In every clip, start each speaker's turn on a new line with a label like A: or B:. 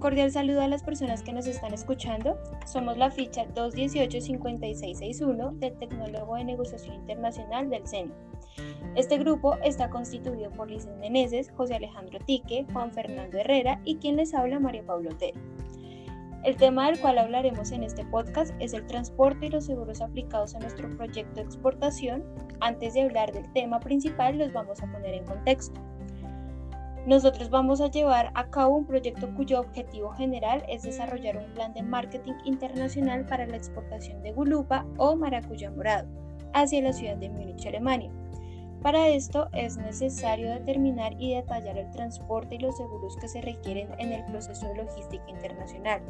A: cordial saludo a las personas que nos están escuchando. Somos la ficha 218-5661 del Tecnólogo de Negociación Internacional del CENI. Este grupo está constituido por Liz Meneses, José Alejandro Tique, Juan Fernando Herrera y quien les habla María Paula Otero. El tema del cual hablaremos en este podcast es el transporte y los seguros aplicados a nuestro proyecto de exportación. Antes de hablar del tema principal, los vamos a poner en contexto. Nosotros vamos a llevar a cabo un proyecto cuyo objetivo general es desarrollar un plan de marketing internacional para la exportación de gulupa o maracuyá morado hacia la ciudad de Múnich, Alemania. Para esto es necesario determinar y detallar el transporte y los seguros que se requieren en el proceso de logística internacional.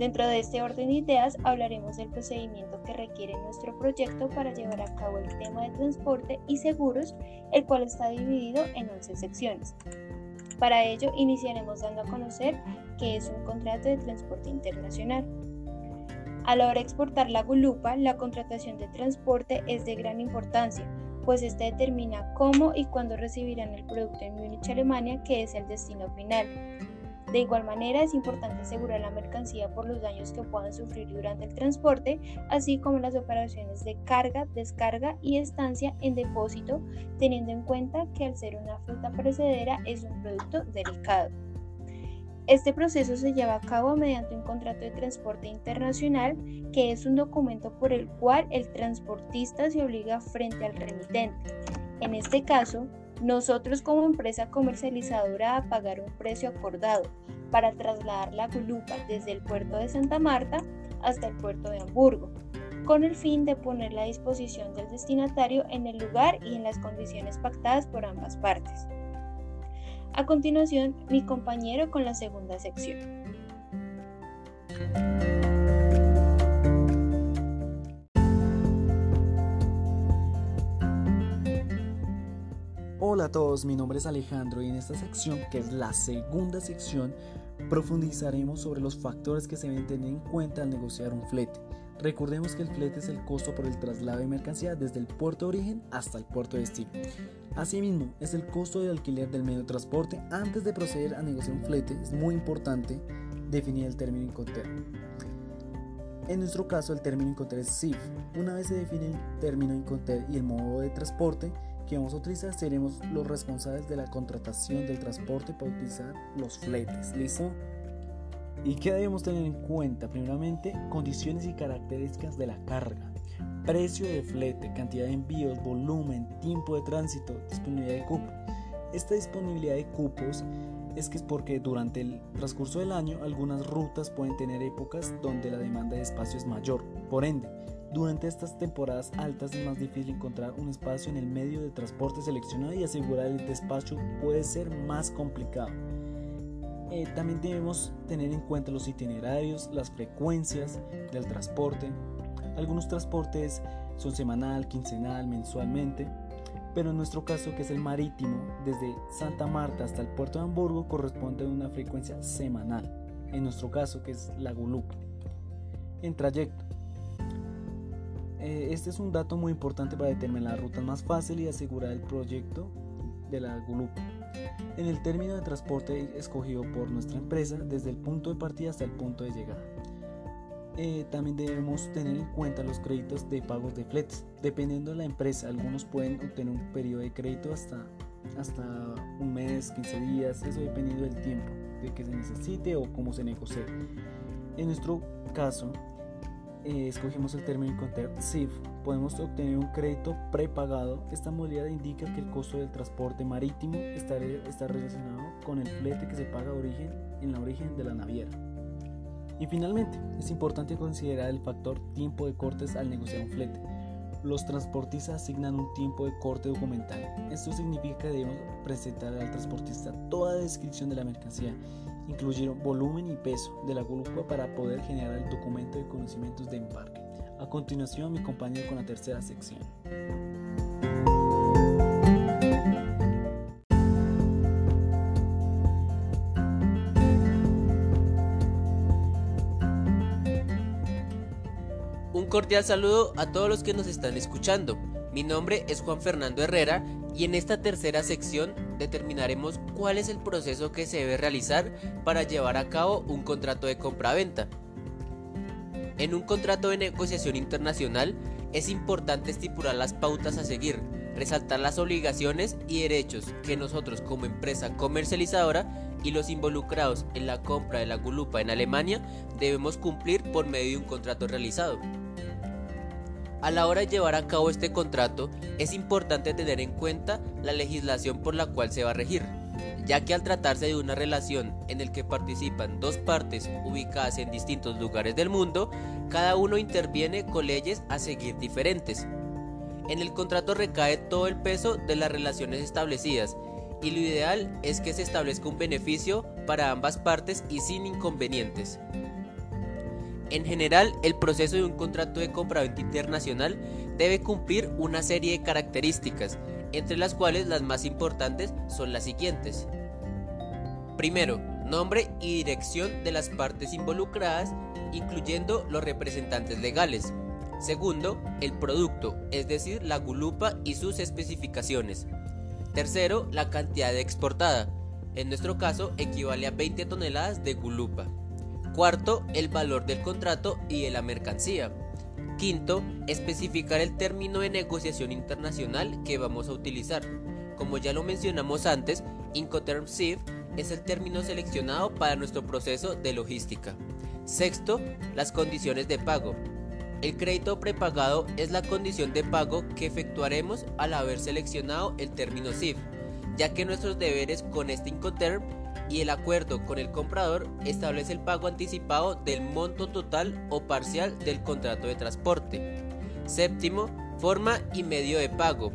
A: Dentro de este orden de ideas hablaremos del procedimiento que requiere nuestro proyecto para llevar a cabo el tema de transporte y seguros, el cual está dividido en 11 secciones. Para ello iniciaremos dando a conocer qué es un contrato de transporte internacional. A la hora de exportar la gulupa, la contratación de transporte es de gran importancia, pues este determina cómo y cuándo recibirán el producto en Múnich, Alemania, que es el destino final. De igual manera, es importante asegurar la mercancía por los daños que puedan sufrir durante el transporte, así como las operaciones de carga, descarga y estancia en depósito, teniendo en cuenta que al ser una fruta perecedera es un producto delicado. Este proceso se lleva a cabo mediante un contrato de transporte internacional, que es un documento por el cual el transportista se obliga frente al remitente. En este caso, nosotros como empresa comercializadora a pagar un precio acordado para trasladar la gulupa desde el puerto de Santa Marta hasta el puerto de Hamburgo, con el fin de poner la disposición del destinatario en el lugar y en las condiciones pactadas por ambas partes. A continuación, mi compañero con la segunda sección.
B: Hola a todos, mi nombre es Alejandro y en esta sección, que es la segunda sección, profundizaremos sobre los factores que se deben tener en cuenta al negociar un flete. Recordemos que el flete es el costo por el traslado de mercancía desde el puerto de origen hasta el puerto de destino. Asimismo, es el costo de alquiler del medio de transporte. Antes de proceder a negociar un flete, es muy importante definir el término Incoterm. En nuestro caso, el término Incoterm es SIF. Una vez se define el término Incoterm y el modo de transporte, que vamos a utilizar, seremos los responsables de la contratación del transporte para utilizar los fletes. ¿Listo? ¿Y qué debemos tener en cuenta? Primeramente, condiciones y características de la carga, precio de flete, cantidad de envíos, volumen, tiempo de tránsito, disponibilidad de cupo. Esta disponibilidad de cupos es que es porque durante el transcurso del año algunas rutas pueden tener épocas donde la demanda de espacio es mayor. Por ende, durante estas temporadas altas es más difícil encontrar un espacio en el medio de transporte seleccionado y asegurar el despacho puede ser más complicado. Eh, también debemos tener en cuenta los itinerarios, las frecuencias del transporte. Algunos transportes son semanal, quincenal, mensualmente, pero en nuestro caso, que es el marítimo, desde Santa Marta hasta el puerto de Hamburgo, corresponde a una frecuencia semanal. En nuestro caso, que es la Gulup. En trayecto, este es un dato muy importante para determinar la ruta más fácil y asegurar el proyecto de la GULUP. En el término de transporte escogido por nuestra empresa desde el punto de partida hasta el punto de llegada. Eh, también debemos tener en cuenta los créditos de pagos de fletes. Dependiendo de la empresa, algunos pueden obtener un periodo de crédito hasta, hasta un mes, 15 días, eso dependiendo del tiempo de que se necesite o cómo se negocie. En nuestro caso, eh, escogimos el término SIF, podemos obtener un crédito prepagado. Esta modalidad indica que el costo del transporte marítimo está, está relacionado con el flete que se paga origen, en la origen de la naviera. Y finalmente, es importante considerar el factor tiempo de cortes al negociar un flete. Los transportistas asignan un tiempo de corte documental. Esto significa que debemos presentar al transportista toda descripción de la mercancía incluyeron volumen y peso de la gulupa para poder generar el documento de conocimientos de embarque. A continuación, mi compañero con la tercera sección.
C: Un cordial saludo a todos los que nos están escuchando. Mi nombre es Juan Fernando Herrera y en esta tercera sección determinaremos cuál es el proceso que se debe realizar para llevar a cabo un contrato de compraventa. En un contrato de negociación internacional es importante estipular las pautas a seguir, resaltar las obligaciones y derechos que nosotros como empresa comercializadora y los involucrados en la compra de la gulupa en Alemania debemos cumplir por medio de un contrato realizado. A la hora de llevar a cabo este contrato es importante tener en cuenta la legislación por la cual se va a regir, ya que al tratarse de una relación en la que participan dos partes ubicadas en distintos lugares del mundo, cada uno interviene con leyes a seguir diferentes. En el contrato recae todo el peso de las relaciones establecidas y lo ideal es que se establezca un beneficio para ambas partes y sin inconvenientes. En general, el proceso de un contrato de compraventa internacional debe cumplir una serie de características, entre las cuales las más importantes son las siguientes. Primero, nombre y dirección de las partes involucradas, incluyendo los representantes legales. Segundo, el producto, es decir, la gulupa y sus especificaciones. Tercero, la cantidad exportada. En nuestro caso, equivale a 20 toneladas de gulupa. Cuarto, el valor del contrato y de la mercancía. Quinto, especificar el término de negociación internacional que vamos a utilizar. Como ya lo mencionamos antes, Incoterm SIF es el término seleccionado para nuestro proceso de logística. Sexto, las condiciones de pago. El crédito prepagado es la condición de pago que efectuaremos al haber seleccionado el término SIF, ya que nuestros deberes con este Incoterm y el acuerdo con el comprador establece el pago anticipado del monto total o parcial del contrato de transporte. Séptimo, forma y medio de pago.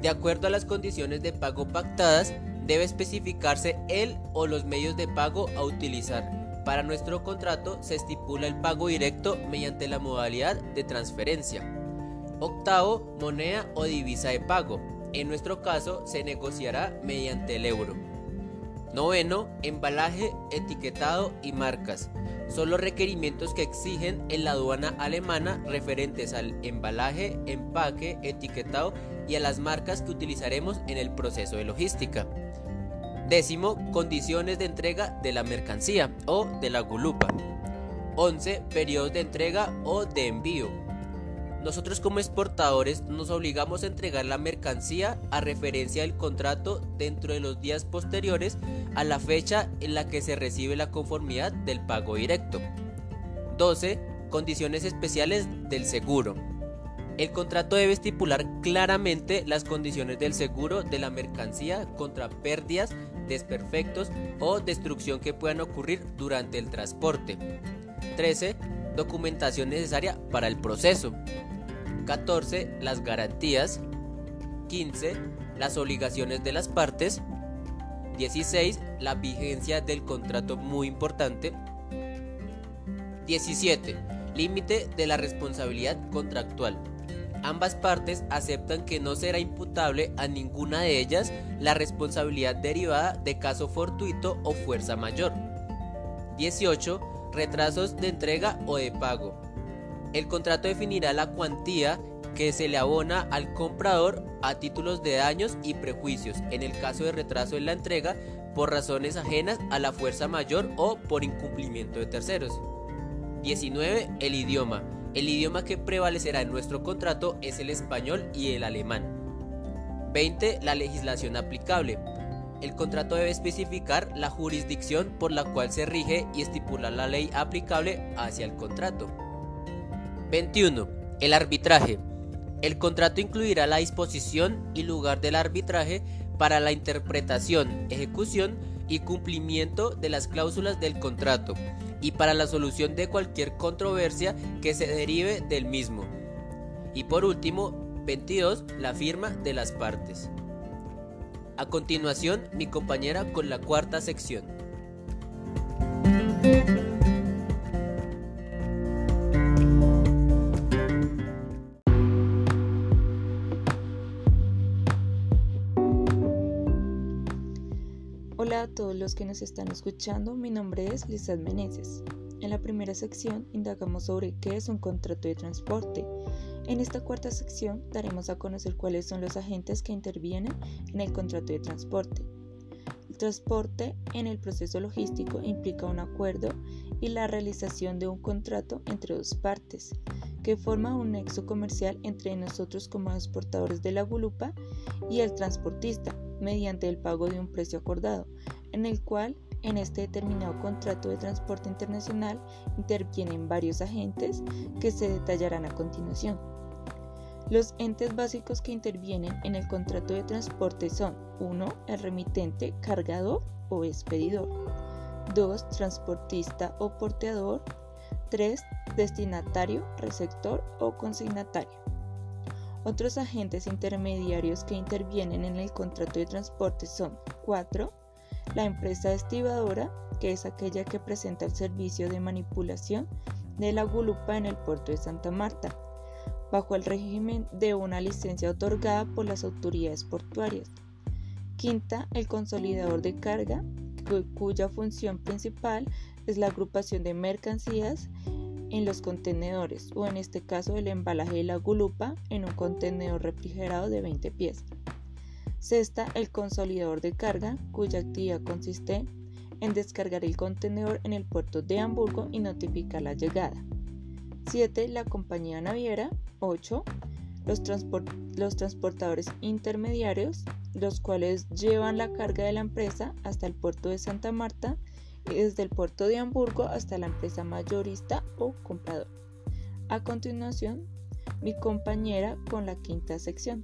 C: De acuerdo a las condiciones de pago pactadas, debe especificarse el o los medios de pago a utilizar. Para nuestro contrato se estipula el pago directo mediante la modalidad de transferencia. Octavo, moneda o divisa de pago. En nuestro caso se negociará mediante el euro. Noveno, embalaje, etiquetado y marcas. Son los requerimientos que exigen en la aduana alemana referentes al embalaje, empaque, etiquetado y a las marcas que utilizaremos en el proceso de logística. Décimo, condiciones de entrega de la mercancía o de la gulupa. 11. Periodos de entrega o de envío. Nosotros como exportadores nos obligamos a entregar la mercancía a referencia del contrato dentro de los días posteriores a la fecha en la que se recibe la conformidad del pago directo. 12. Condiciones especiales del seguro. El contrato debe estipular claramente las condiciones del seguro de la mercancía contra pérdidas, desperfectos o destrucción que puedan ocurrir durante el transporte. 13. Documentación necesaria para el proceso. 14. Las garantías. 15. Las obligaciones de las partes. 16. La vigencia del contrato muy importante. 17. Límite de la responsabilidad contractual. Ambas partes aceptan que no será imputable a ninguna de ellas la responsabilidad derivada de caso fortuito o fuerza mayor. 18. Retrasos de entrega o de pago. El contrato definirá la cuantía que se le abona al comprador a títulos de daños y prejuicios en el caso de retraso en la entrega por razones ajenas a la fuerza mayor o por incumplimiento de terceros. 19. El idioma. El idioma que prevalecerá en nuestro contrato es el español y el alemán. 20. La legislación aplicable. El contrato debe especificar la jurisdicción por la cual se rige y estipular la ley aplicable hacia el contrato. 21. El arbitraje. El contrato incluirá la disposición y lugar del arbitraje para la interpretación, ejecución y cumplimiento de las cláusulas del contrato y para la solución de cualquier controversia que se derive del mismo. Y por último, 22. La firma de las partes. A continuación, mi compañera con la cuarta sección.
D: Todos los que nos están escuchando, mi nombre es Lizeth Meneses. En la primera sección indagamos sobre qué es un contrato de transporte, En esta cuarta sección daremos a conocer cuáles son los agentes que intervienen en el contrato de transporte. El transporte en el proceso logístico implica un acuerdo y la realización de un contrato entre dos partes, que forma un nexo comercial entre nosotros como exportadores de la gulupa y el transportista, mediante el pago de un precio acordado, en el cual en este determinado contrato de transporte internacional intervienen varios agentes que se detallarán a continuación. Los entes básicos que intervienen en el contrato de transporte son 1. El remitente, cargador o expedidor. 2. Transportista o porteador. 3. Destinatario, receptor o consignatario. Otros agentes intermediarios que intervienen en el contrato de transporte son 4. La empresa estibadora, que es aquella que presenta el servicio de manipulación de la gulupa en el puerto de Santa Marta, bajo el régimen de una licencia otorgada por las autoridades portuarias. Quinta, el consolidador de carga, cuya función principal es la agrupación de mercancías en los contenedores o en este caso el embalaje de la gulupa en un contenedor refrigerado de 20 pies. Sexta, el consolidador de carga, cuya actividad consiste en descargar el contenedor en el puerto de Hamburgo y notificar la llegada. 7. La compañía naviera. 8. Los, los, transportadores intermediarios, los cuales llevan la carga de la empresa hasta el puerto de Santa Marta y desde el puerto de Hamburgo hasta la empresa mayorista o comprador. A continuación, mi compañera con la quinta sección.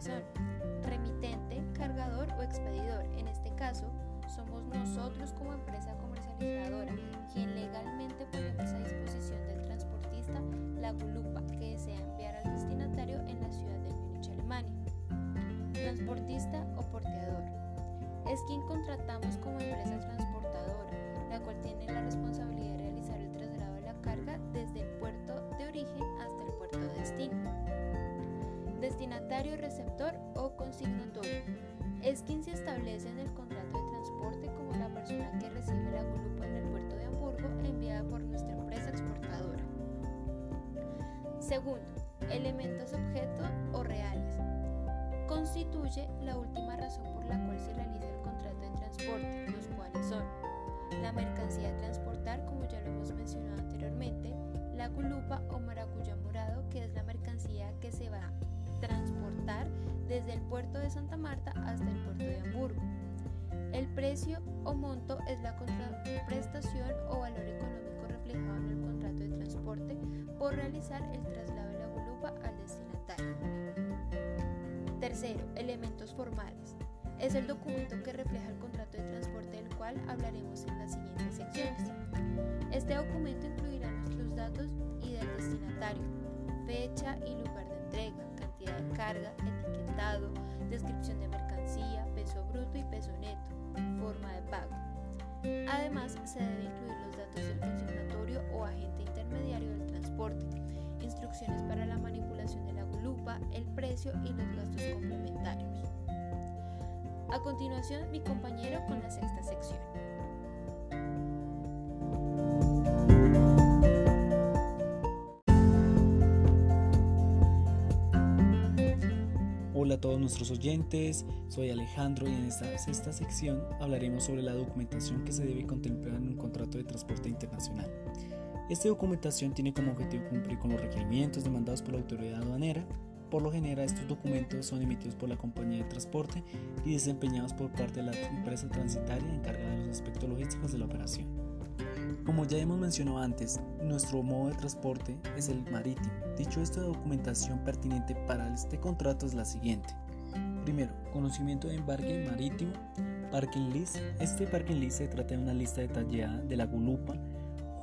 E: Son remitente, cargador o expedidor. En este caso, somos nosotros como empresa comercializadora quien legalmente ponemos a disposición del transportista la gulupa que desea enviar al destinatario en la ciudad de Múnich, Alemania. Transportista o porteador. Es quien contratamos como Receptor o consignatorio. Es quien se establece en el contrato de transporte como la persona que recibe la gulupa en el puerto de Hamburgo enviada por nuestra empresa exportadora. Segundo, elementos objeto o reales. Constituye la última razón por la cual se realiza el contrato de transporte, los cuales son la mercancía a transportar, como ya lo hemos mencionado anteriormente, la gulupa o maracuyá morado, que es la mercancía que se va transportar desde el puerto de Santa Marta hasta el puerto de Hamburgo. El precio o monto es la contraprestación o valor económico reflejado en el contrato de transporte por realizar el traslado de la gulupa al destinatario. Tercero, elementos formales. Es el documento que refleja el contrato de transporte del cual hablaremos en las siguientes secciones. Este documento incluirá nuestros datos y del destinatario, fecha y lugar de entrega, carga, etiquetado, descripción de mercancía, peso bruto y peso neto, forma de pago. Además, se deben incluir los datos del consignatorio o agente intermediario del transporte, instrucciones para la manipulación de la gulupa, el precio y los gastos complementarios. A continuación, mi compañero con la sexta sección.
B: A todos nuestros oyentes, soy Alejandro y en esta sexta sección hablaremos sobre la documentación que se debe contemplar en un contrato de transporte internacional. Esta documentación tiene como objetivo cumplir con los requerimientos demandados por la autoridad aduanera. Por lo general, estos documentos son emitidos por la compañía de transporte y desempeñados por parte de la empresa transitaria encargada de los aspectos logísticos de la operación. Como ya hemos mencionado antes, nuestro modo de transporte es el marítimo. Dicho esta documentación pertinente para este contrato es la siguiente. Primero, conocimiento de embarque marítimo, parking list. Este parking list se trata de una lista detallada de la gulupa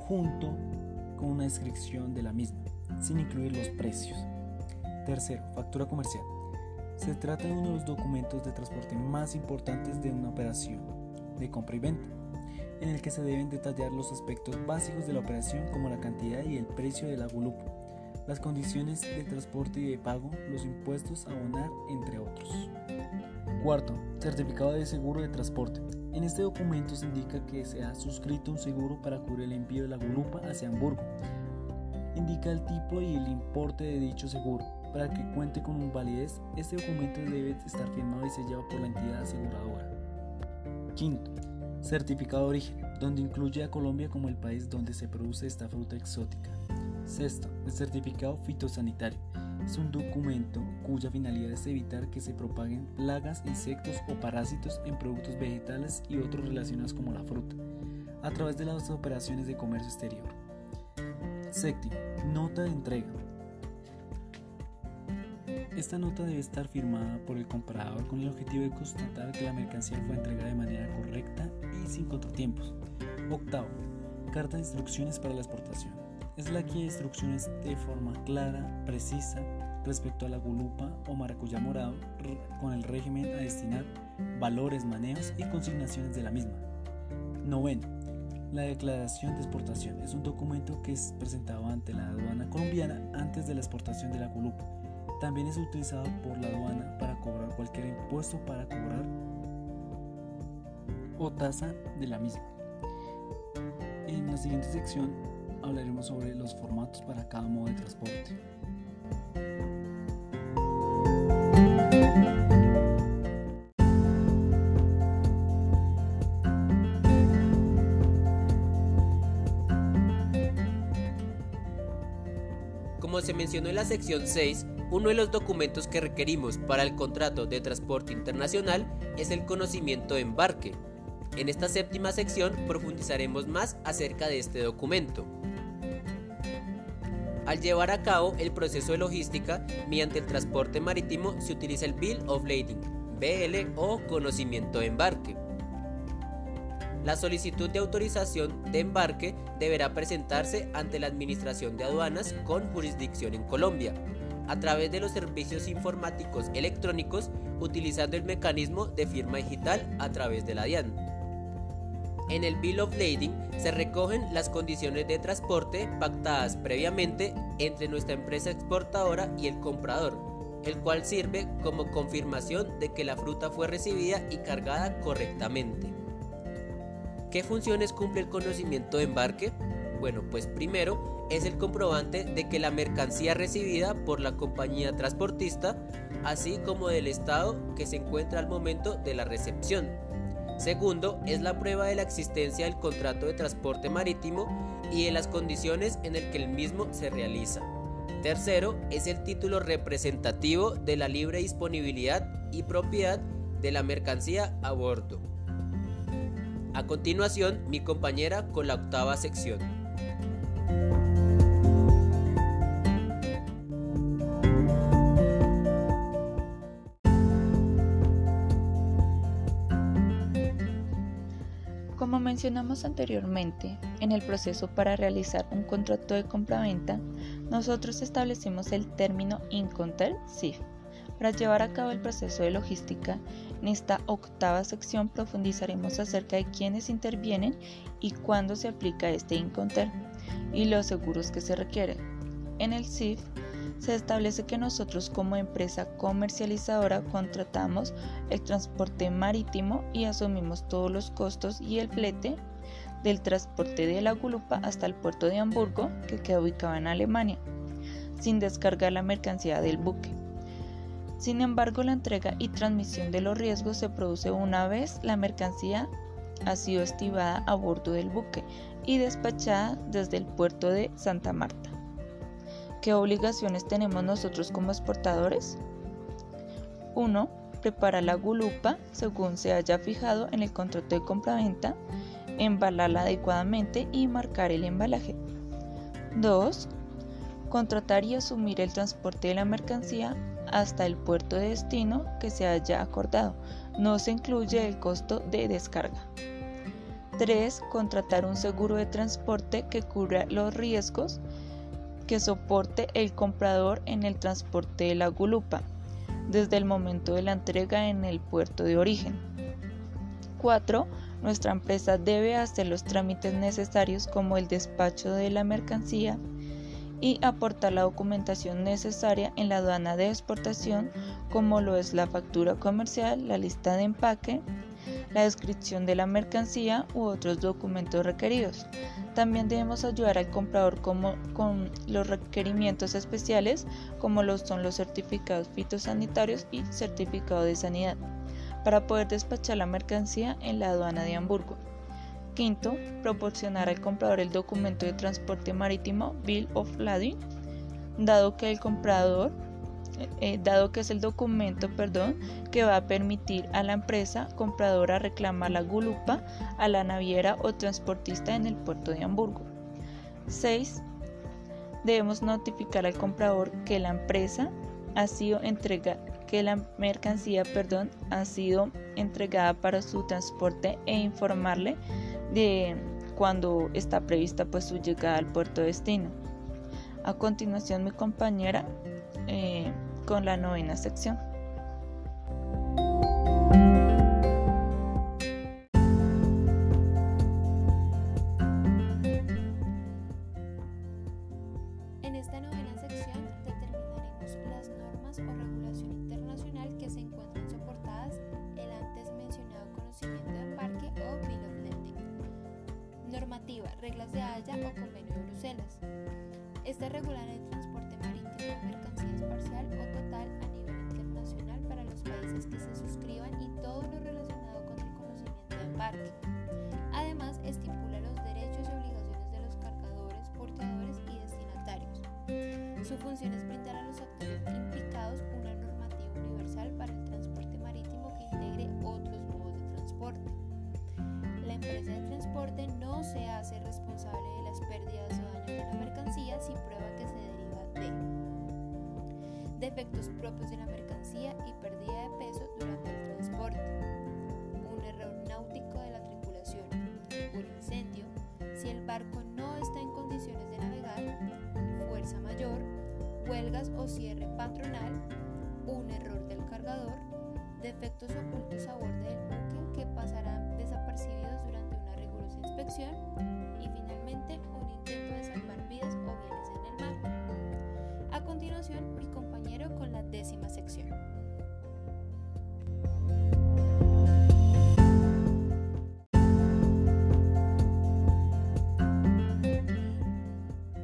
B: junto con una descripción de la misma, sin incluir los precios. Tercero, factura comercial. Se trata de uno de los documentos de transporte más importantes de una operación de compra y venta, en el que se deben detallar los aspectos básicos de la operación como la cantidad y el precio del agulupo, las condiciones de transporte y de pago, los impuestos a abonar, entre otros. Cuarto, certificado de seguro de transporte. En este documento se indica que se ha suscrito un seguro para cubrir el envío de la gulupa hacia Hamburgo. Indica el tipo y el importe de dicho seguro. Para que cuente con validez, este documento debe estar firmado y sellado por la entidad aseguradora. Quinto, certificado de origen, donde incluye a Colombia como el país donde se produce esta fruta exótica. Sexto, el certificado fitosanitario. Es un documento cuya finalidad es evitar que se propaguen plagas, insectos o parásitos en productos vegetales y otros relacionados como la fruta, a través de las operaciones de comercio exterior. Séptimo, nota de entrega. Esta nota debe estar firmada por el comprador con el objetivo de constatar que la mercancía fue entregada de manera correcta y sin contratiempos. Octavo, carta de instrucciones para la exportación es la guía de instrucciones de forma clara, precisa, respecto a la gulupa o maracuyá morado con el régimen a destinar, valores, manejos y consignaciones de la misma. Noveno. La declaración de exportación es un documento que es presentado ante la aduana colombiana antes de la exportación de la gulupa. También es utilizado por la aduana para cobrar cualquier impuesto para cobrar o tasa de la misma. En la siguiente sección hablaremos sobre los formatos para cada modo de transporte.
C: Como se mencionó en la sección 6, uno de los documentos que requerimos para el contrato de transporte internacional es el conocimiento de embarque. En esta séptima sección profundizaremos más acerca de este documento. Al llevar a cabo el proceso de logística mediante el transporte marítimo se utiliza el Bill of Lading, BL o conocimiento de embarque. La solicitud de autorización de embarque deberá presentarse ante la Administración de Aduanas con jurisdicción en Colombia, a través de los servicios informáticos electrónicos utilizando el mecanismo de firma digital a través de la DIAN. En el Bill of Lading se recogen las condiciones de transporte pactadas previamente entre nuestra empresa exportadora y el comprador, el cual sirve como confirmación de que la fruta fue recibida y cargada correctamente. ¿Qué funciones cumple el conocimiento de embarque? Bueno, pues primero es el comprobante de que la mercancía recibida por la compañía transportista, así como del estado que se encuentra al momento de la recepción. Segundo, es la prueba de la existencia del contrato de transporte marítimo y de las condiciones en el que el mismo se realiza. Tercero, es el título representativo de la libre disponibilidad y propiedad de la mercancía a bordo. A continuación, mi compañera con la octava sección.
D: Como mencionamos anteriormente, en el proceso para realizar un contrato de compraventa, nosotros establecimos el término Inconter SIF. Para llevar a cabo el proceso de logística, en esta octava sección profundizaremos acerca de quiénes intervienen y cuándo se aplica este Inconter y los seguros que se requieren. En el SIF se establece que nosotros como empresa comercializadora contratamos el transporte marítimo y asumimos todos los costos y el flete del transporte de la gulupa hasta el puerto de Hamburgo, que queda ubicado en Alemania, sin descargar la mercancía del buque. Sin embargo, la entrega y transmisión de los riesgos se produce una vez la mercancía ha sido estivada a bordo del buque y despachada desde el puerto de Santa Marta. ¿Qué obligaciones tenemos nosotros como exportadores? 1. Preparar la gulupa según se haya fijado en el contrato de compraventa, embalarla adecuadamente y marcar el embalaje. 2. Contratar y asumir el transporte de la mercancía hasta el puerto de destino que se haya acordado. No se incluye el costo de descarga. 3. Contratar un seguro de transporte que cubra los riesgos que soporte el comprador en el transporte de la gulupa desde el momento de la entrega en el puerto de origen. 4. Nuestra empresa debe hacer los trámites necesarios como el despacho de la mercancía y aportar la documentación necesaria en la aduana de exportación como lo es la factura comercial, la lista de empaque, la descripción de la mercancía u otros documentos requeridos. También debemos ayudar al comprador con los requerimientos especiales como lo son los certificados fitosanitarios y certificado de sanidad para poder despachar la mercancía en la aduana de Hamburgo. Quinto, proporcionar al comprador el documento de transporte marítimo Bill of Lading, dado que el comprador eh, dado que es el documento perdón, que va a permitir a la empresa compradora reclamar la gulupa a la naviera o transportista en el puerto de Hamburgo. 6. Debemos notificar al comprador que la empresa ha sido que la mercancía perdón, ha sido entregada para su transporte e informarle de cuando está prevista pues, su llegada al puerto de destino. A continuación mi compañera eh, con la novena sección.
E: Que se suscriban y todo lo relacionado con el conocimiento de embarque. Además, estipula los derechos y obligaciones de los cargadores, portadores y destinatarios. Su función es brindar a los actores implicados una normativa universal para el transporte marítimo que integre otros modos de transporte. La empresa de transporte no se hace responsable de las pérdidas o daños de la mercancía si prueba que se deriva de defectos propios de la mercancía y pérdida de peso durante el transporte, un error náutico de la tripulación, un incendio, si el barco no está en condiciones de navegar, fuerza mayor, huelgas o cierre patronal, un error del cargador, defectos sección.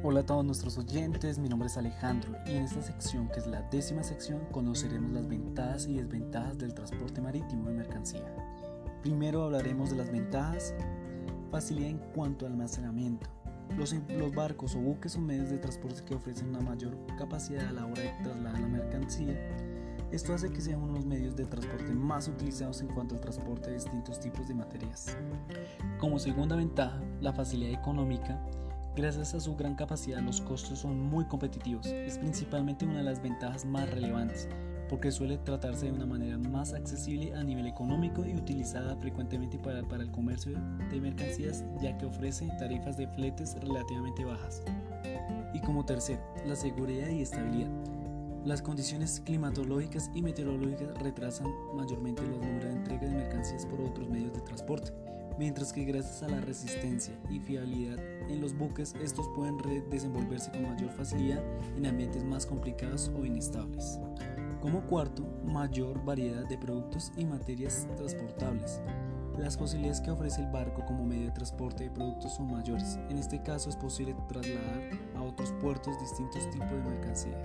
B: Hola a todos nuestros oyentes, mi nombre es Alejandro y en esta sección, que es la décima sección, conoceremos las ventajas y desventajas del transporte marítimo de mercancía. Primero hablaremos de las ventajas, facilidad en cuanto al almacenamiento. Los, los, barcos o buques son medios de transporte que ofrecen una mayor capacidad a la hora de trasladar la mercancía. Esto hace que sean unos medios de transporte más utilizados en cuanto al transporte de distintos tipos de materias. Como segunda ventaja, la facilidad económica. Gracias a su gran capacidad los costos son muy competitivos. Es principalmente una de las ventajas más relevantes, porque suele tratarse de una manera más accesible a nivel económico y utilizada frecuentemente para, para, el comercio de mercancías ya que ofrece tarifas de fletes relativamente bajas. Y como tercero, la seguridad y estabilidad. Las condiciones climatológicas y meteorológicas retrasan mayormente números de entrega de mercancías por otros medios de transporte, mientras que gracias a la resistencia y fiabilidad en los buques estos pueden desenvolverse con mayor facilidad en ambientes más complicados o inestables. Como cuarto, mayor variedad de productos y materias transportables. Las posibilidades que ofrece el barco como medio de transporte de productos son mayores. En este caso es posible trasladar a otros puertos distintos tipos de mercancía.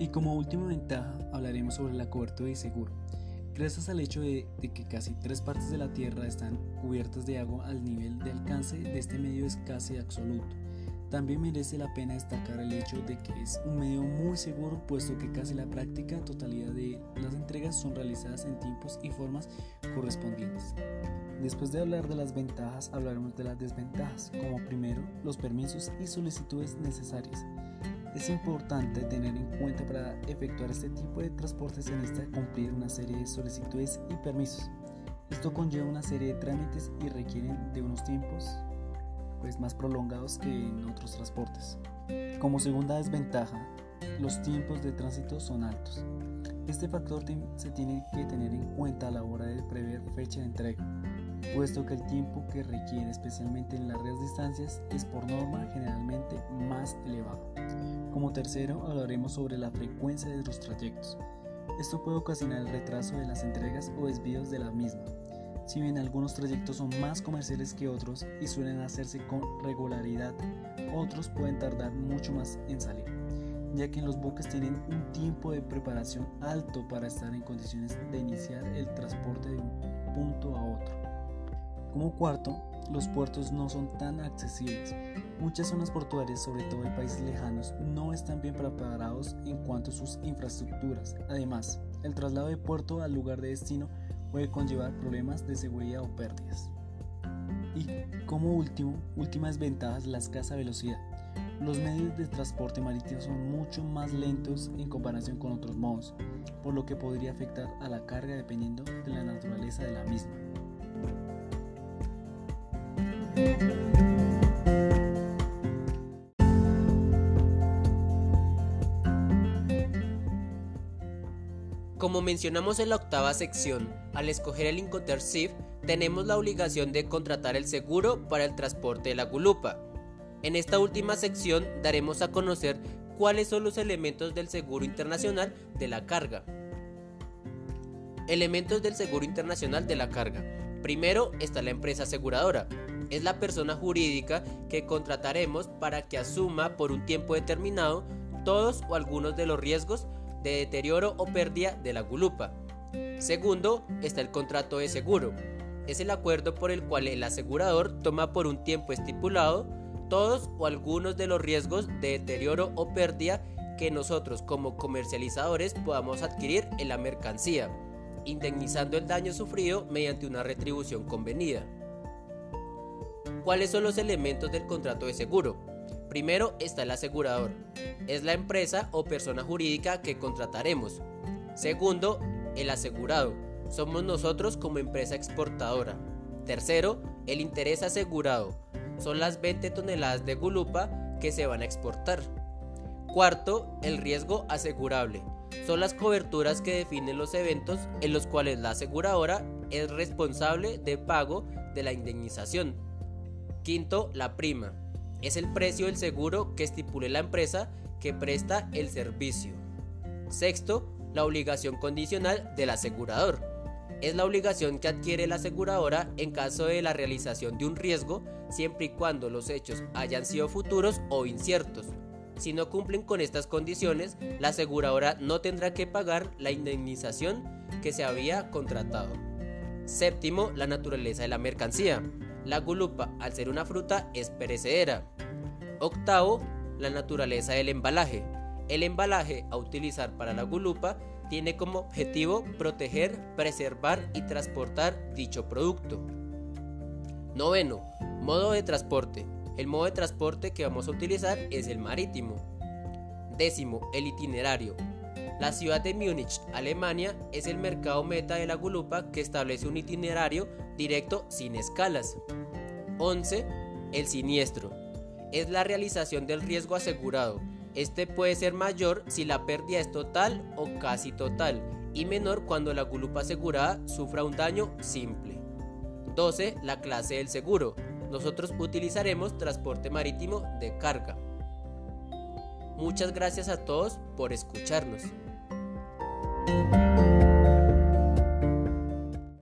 B: Y como última ventaja hablaremos sobre la cobertura y seguro. Gracias al hecho de, que casi tres partes de la Tierra están cubiertas de agua al nivel de alcance de este medio es casi absoluto. También merece la pena destacar el hecho de que es un medio muy seguro puesto que casi la práctica totalidad de las entregas son realizadas en tiempos y formas correspondientes. Después de hablar de las ventajas, hablaremos de las desventajas, como primero los permisos y solicitudes necesarias. Es importante tener en cuenta para efectuar este tipo de transportes se necesita cumplir una serie de solicitudes y permisos. Esto conlleva una serie de trámites y requieren de unos tiempos pues, más prolongados que en otros transportes. Como segunda desventaja, los tiempos de tránsito son altos. Este factor se tiene que tener en cuenta a la hora de prever fecha de entrega, puesto que el tiempo que requiere, especialmente en largas distancias, es por norma generalmente más elevado. Como tercero, hablaremos sobre la frecuencia de los trayectos. Esto puede ocasionar el retraso de las entregas o desvíos de la misma. Si bien algunos trayectos son más comerciales que otros y suelen hacerse con regularidad, otros pueden tardar mucho más en salir ya que los buques tienen un tiempo de preparación alto para estar en condiciones de iniciar el transporte de un punto a otro. Como cuarto, los puertos no son tan accesibles. Muchas zonas portuarias, sobre todo en países lejanos, no están bien preparados en cuanto a sus infraestructuras. Además, el traslado de puerto al lugar de destino puede conllevar problemas de seguridad o pérdidas. Y como último, últimas ventajas, la escasa velocidad. Los medios de transporte marítimo son mucho más lentos en comparación con otros modos, por lo que podría afectar a la carga dependiendo de la naturaleza de la misma.
C: Mencionamos en la octava sección, al escoger el Incoterm tenemos la obligación de contratar el seguro para el transporte de la gulupa, en esta última sección daremos a conocer cuáles son los elementos del seguro internacional de la carga. Elementos del seguro internacional de la carga. Primero está la empresa aseguradora. Es la persona jurídica que contrataremos para que asuma por un tiempo determinado todos o algunos de los riesgos de deterioro o pérdida de la gulupa. Segundo está el contrato de seguro. Es el acuerdo por el cual el asegurador toma por un tiempo estipulado todos o algunos de los riesgos de deterioro o pérdida que nosotros como comercializadores podamos adquirir en la mercancía, indemnizando el daño sufrido mediante una retribución convenida. ¿Cuáles son los elementos del contrato de seguro? Primero está el asegurador. Es la empresa o persona jurídica que contrataremos. Segundo, el asegurado. Somos nosotros como empresa exportadora. Tercero, el interés asegurado son las 20 toneladas de gulupa que se van a exportar. Cuarto, el riesgo asegurable. Son las coberturas que definen los eventos en los cuales la aseguradora es responsable de pago de la indemnización. Quinto, la prima. Es el precio del seguro que estipule la empresa que presta el servicio. Sexto, la obligación condicional del asegurador es la obligación que adquiere la aseguradora en caso de la realización de un riesgo, siempre y cuando los hechos hayan sido futuros o inciertos. Si no cumplen con estas condiciones, la aseguradora no tendrá que pagar la indemnización que se había contratado. Séptimo, la naturaleza de la mercancía. La gulupa, al ser una fruta, es perecedera. Octavo, la naturaleza del embalaje. El embalaje a utilizar para la gulupa tiene como objetivo proteger, preservar y transportar dicho producto. Noveno, modo de transporte. El modo de transporte que vamos a utilizar es el marítimo. Décimo, el itinerario. La ciudad de Múnich, Alemania, es el mercado meta de la gulupa que establece un itinerario directo sin escalas. 11. El siniestro. Es la realización del riesgo asegurado este puede ser mayor si la pérdida es total o casi total y menor cuando la gulupa asegurada sufra un daño simple. 12. La clase del seguro. Nosotros utilizaremos transporte marítimo de carga. Muchas gracias a todos por escucharnos.